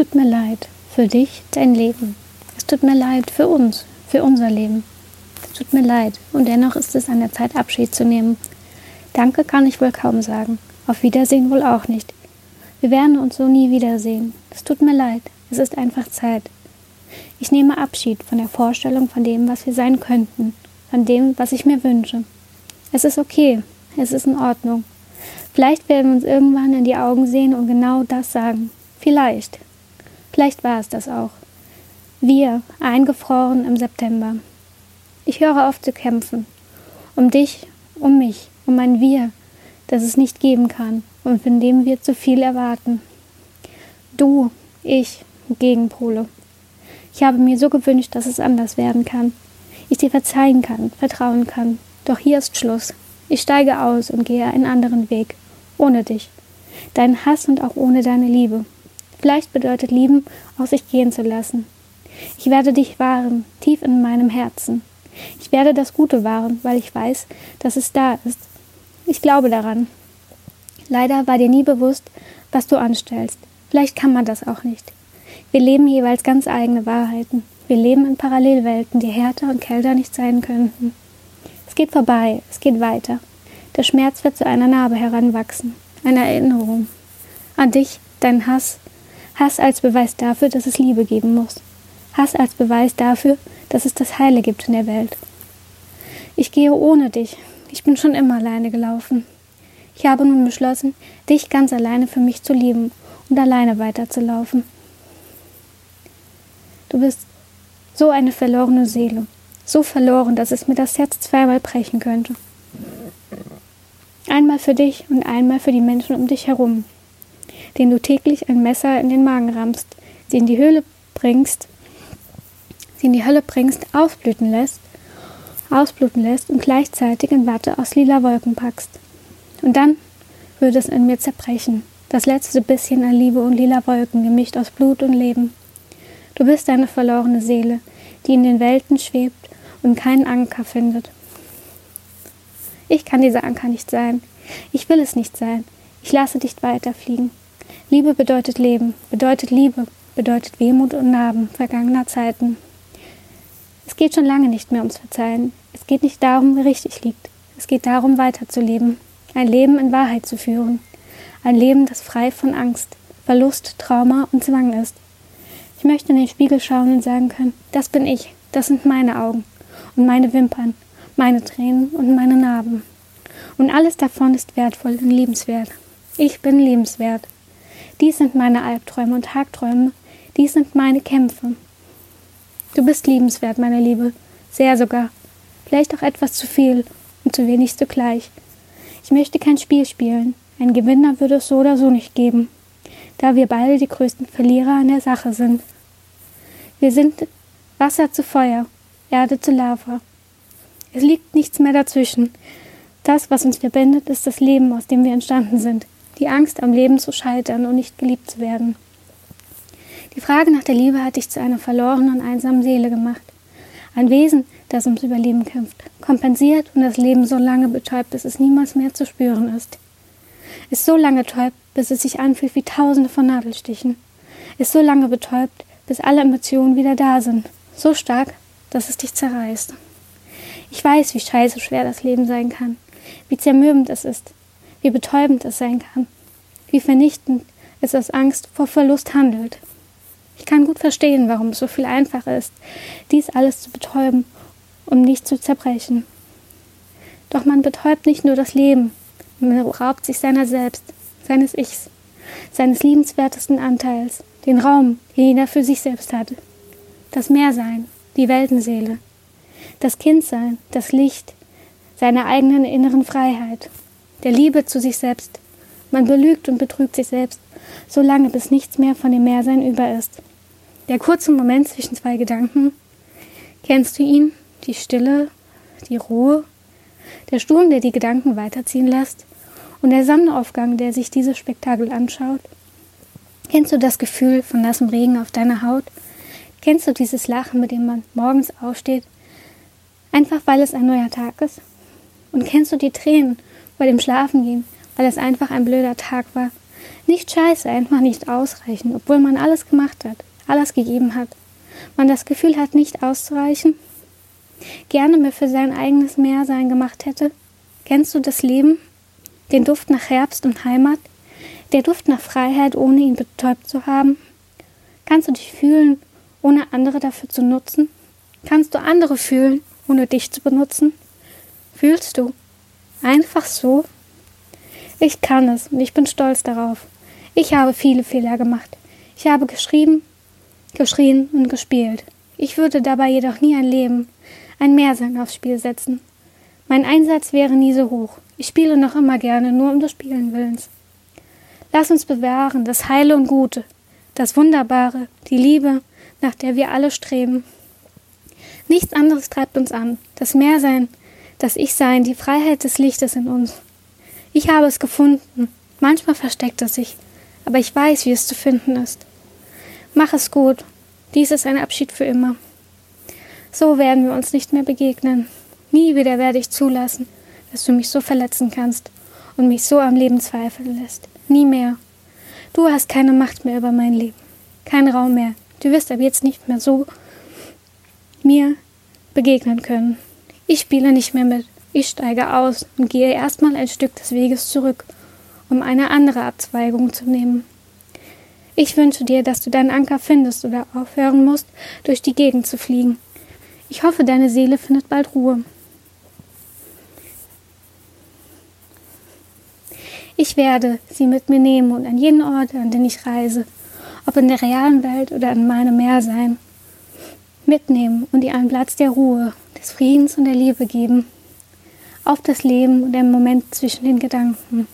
tut mir leid für dich, dein Leben. Es tut mir leid für uns, für unser Leben. Es tut mir leid und dennoch ist es an der Zeit, Abschied zu nehmen. Danke kann ich wohl kaum sagen. Auf Wiedersehen wohl auch nicht. Wir werden uns so nie wiedersehen. Es tut mir leid. Es ist einfach Zeit. Ich nehme Abschied von der Vorstellung von dem, was wir sein könnten, von dem, was ich mir wünsche. Es ist okay. Es ist in Ordnung. Vielleicht werden wir uns irgendwann in die Augen sehen und genau das sagen. Vielleicht. Vielleicht war es das auch. Wir, eingefroren im September. Ich höre auf zu kämpfen. Um dich, um mich, um ein Wir, das es nicht geben kann und von dem wir zu viel erwarten. Du, ich, Gegenpole. Ich habe mir so gewünscht, dass es anders werden kann. Ich dir verzeihen kann, vertrauen kann. Doch hier ist Schluss. Ich steige aus und gehe einen anderen Weg. Ohne dich. Deinen Hass und auch ohne deine Liebe. Vielleicht bedeutet Lieben, aus sich gehen zu lassen. Ich werde dich wahren, tief in meinem Herzen. Ich werde das Gute wahren, weil ich weiß, dass es da ist. Ich glaube daran. Leider war dir nie bewusst, was du anstellst. Vielleicht kann man das auch nicht. Wir leben jeweils ganz eigene Wahrheiten. Wir leben in Parallelwelten, die härter und kälter nicht sein könnten. Es geht vorbei, es geht weiter. Der Schmerz wird zu einer Narbe heranwachsen, einer Erinnerung. An dich, deinen Hass, Hass als Beweis dafür, dass es Liebe geben muss. Hass als Beweis dafür, dass es das Heile gibt in der Welt. Ich gehe ohne dich. Ich bin schon immer alleine gelaufen. Ich habe nun beschlossen, dich ganz alleine für mich zu lieben und alleine weiterzulaufen. Du bist so eine verlorene Seele, so verloren, dass es mir das Herz zweimal brechen könnte. Einmal für dich und einmal für die Menschen um dich herum den du täglich ein Messer in den Magen rammst, sie in die Höhle bringst, sie in die Hölle bringst, ausblüten lässt, ausbluten lässt und gleichzeitig in Watte aus lila Wolken packst. Und dann würde es in mir zerbrechen, das letzte bisschen an Liebe und lila Wolken gemischt aus Blut und Leben. Du bist eine verlorene Seele, die in den Welten schwebt und keinen Anker findet. Ich kann dieser Anker nicht sein. Ich will es nicht sein. Ich lasse dich weiterfliegen. Liebe bedeutet Leben, bedeutet Liebe, bedeutet Wehmut und Narben vergangener Zeiten. Es geht schon lange nicht mehr ums Verzeihen. Es geht nicht darum, wie richtig liegt. Es geht darum, weiterzuleben, ein Leben in Wahrheit zu führen. Ein Leben, das frei von Angst, Verlust, Trauma und Zwang ist. Ich möchte in den Spiegel schauen und sagen können, das bin ich, das sind meine Augen und meine Wimpern, meine Tränen und meine Narben. Und alles davon ist wertvoll und liebenswert. Ich bin liebenswert. Dies sind meine Albträume und Tagträume, dies sind meine Kämpfe. Du bist liebenswert, meine Liebe, sehr sogar. Vielleicht auch etwas zu viel und zu wenig zugleich. Ich möchte kein Spiel spielen. Ein Gewinner würde es so oder so nicht geben, da wir beide die größten Verlierer an der Sache sind. Wir sind Wasser zu Feuer, Erde zu Lava. Es liegt nichts mehr dazwischen. Das, was uns verbindet, ist das Leben, aus dem wir entstanden sind die Angst am Leben zu scheitern und nicht geliebt zu werden. Die Frage nach der Liebe hat dich zu einer verlorenen und einsamen Seele gemacht. Ein Wesen, das ums Überleben kämpft, kompensiert und das Leben so lange betäubt, bis es niemals mehr zu spüren ist. Es so lange täubt, bis es sich anfühlt wie tausende von Nadelstichen. Es so lange betäubt, bis alle Emotionen wieder da sind. So stark, dass es dich zerreißt. Ich weiß, wie scheiße schwer das Leben sein kann, wie zermürbend es ist, wie betäubend es sein kann, wie vernichtend es aus Angst vor Verlust handelt. Ich kann gut verstehen, warum es so viel einfacher ist, dies alles zu betäuben, um nicht zu zerbrechen. Doch man betäubt nicht nur das Leben, man raubt sich seiner selbst, seines Ichs, seines liebenswertesten Anteils, den Raum, den jeder für sich selbst hat. Das Meersein, die Weltenseele, das Kindsein, das Licht, seine eigenen inneren Freiheit, der Liebe zu sich selbst. Man belügt und betrügt sich selbst, so lange bis nichts mehr von dem Mehrsein über ist. Der kurze Moment zwischen zwei Gedanken. Kennst du ihn? Die Stille, die Ruhe, der Sturm, der die Gedanken weiterziehen lässt und der Sonnenaufgang, der sich dieses Spektakel anschaut. Kennst du das Gefühl von nassem Regen auf deiner Haut? Kennst du dieses Lachen, mit dem man morgens aufsteht, einfach weil es ein neuer Tag ist? Und kennst du die Tränen, bei dem Schlafengehen, weil es einfach ein blöder Tag war. Nicht scheiße, einfach nicht ausreichen, obwohl man alles gemacht hat, alles gegeben hat. Man das Gefühl hat, nicht auszureichen. Gerne mehr für sein eigenes Mehrsein gemacht hätte. Kennst du das Leben? Den Duft nach Herbst und Heimat? Der Duft nach Freiheit, ohne ihn betäubt zu haben? Kannst du dich fühlen, ohne andere dafür zu nutzen? Kannst du andere fühlen, ohne dich zu benutzen? Fühlst du? Einfach so? Ich kann es und ich bin stolz darauf. Ich habe viele Fehler gemacht. Ich habe geschrieben, geschrien und gespielt. Ich würde dabei jedoch nie ein Leben, ein Mehrsein aufs Spiel setzen. Mein Einsatz wäre nie so hoch. Ich spiele noch immer gerne, nur um des Spielen Willens. Lass uns bewahren das Heile und Gute, das Wunderbare, die Liebe, nach der wir alle streben. Nichts anderes treibt uns an, das Mehrsein, das Ich-Sein, die Freiheit des Lichtes in uns. Ich habe es gefunden, manchmal versteckt es sich, aber ich weiß, wie es zu finden ist. Mach es gut, dies ist ein Abschied für immer. So werden wir uns nicht mehr begegnen. Nie wieder werde ich zulassen, dass du mich so verletzen kannst und mich so am Leben zweifeln lässt. Nie mehr. Du hast keine Macht mehr über mein Leben. Kein Raum mehr. Du wirst ab jetzt nicht mehr so mir begegnen können. Ich spiele nicht mehr mit. Ich steige aus und gehe erstmal ein Stück des Weges zurück, um eine andere Abzweigung zu nehmen. Ich wünsche dir, dass du deinen Anker findest oder aufhören musst, durch die Gegend zu fliegen. Ich hoffe, deine Seele findet bald Ruhe. Ich werde sie mit mir nehmen und an jeden Ort, an den ich reise, ob in der realen Welt oder in meinem Meer sein, mitnehmen und ihr einen Platz der Ruhe, des Friedens und der Liebe geben, auf das Leben und den Moment zwischen den Gedanken.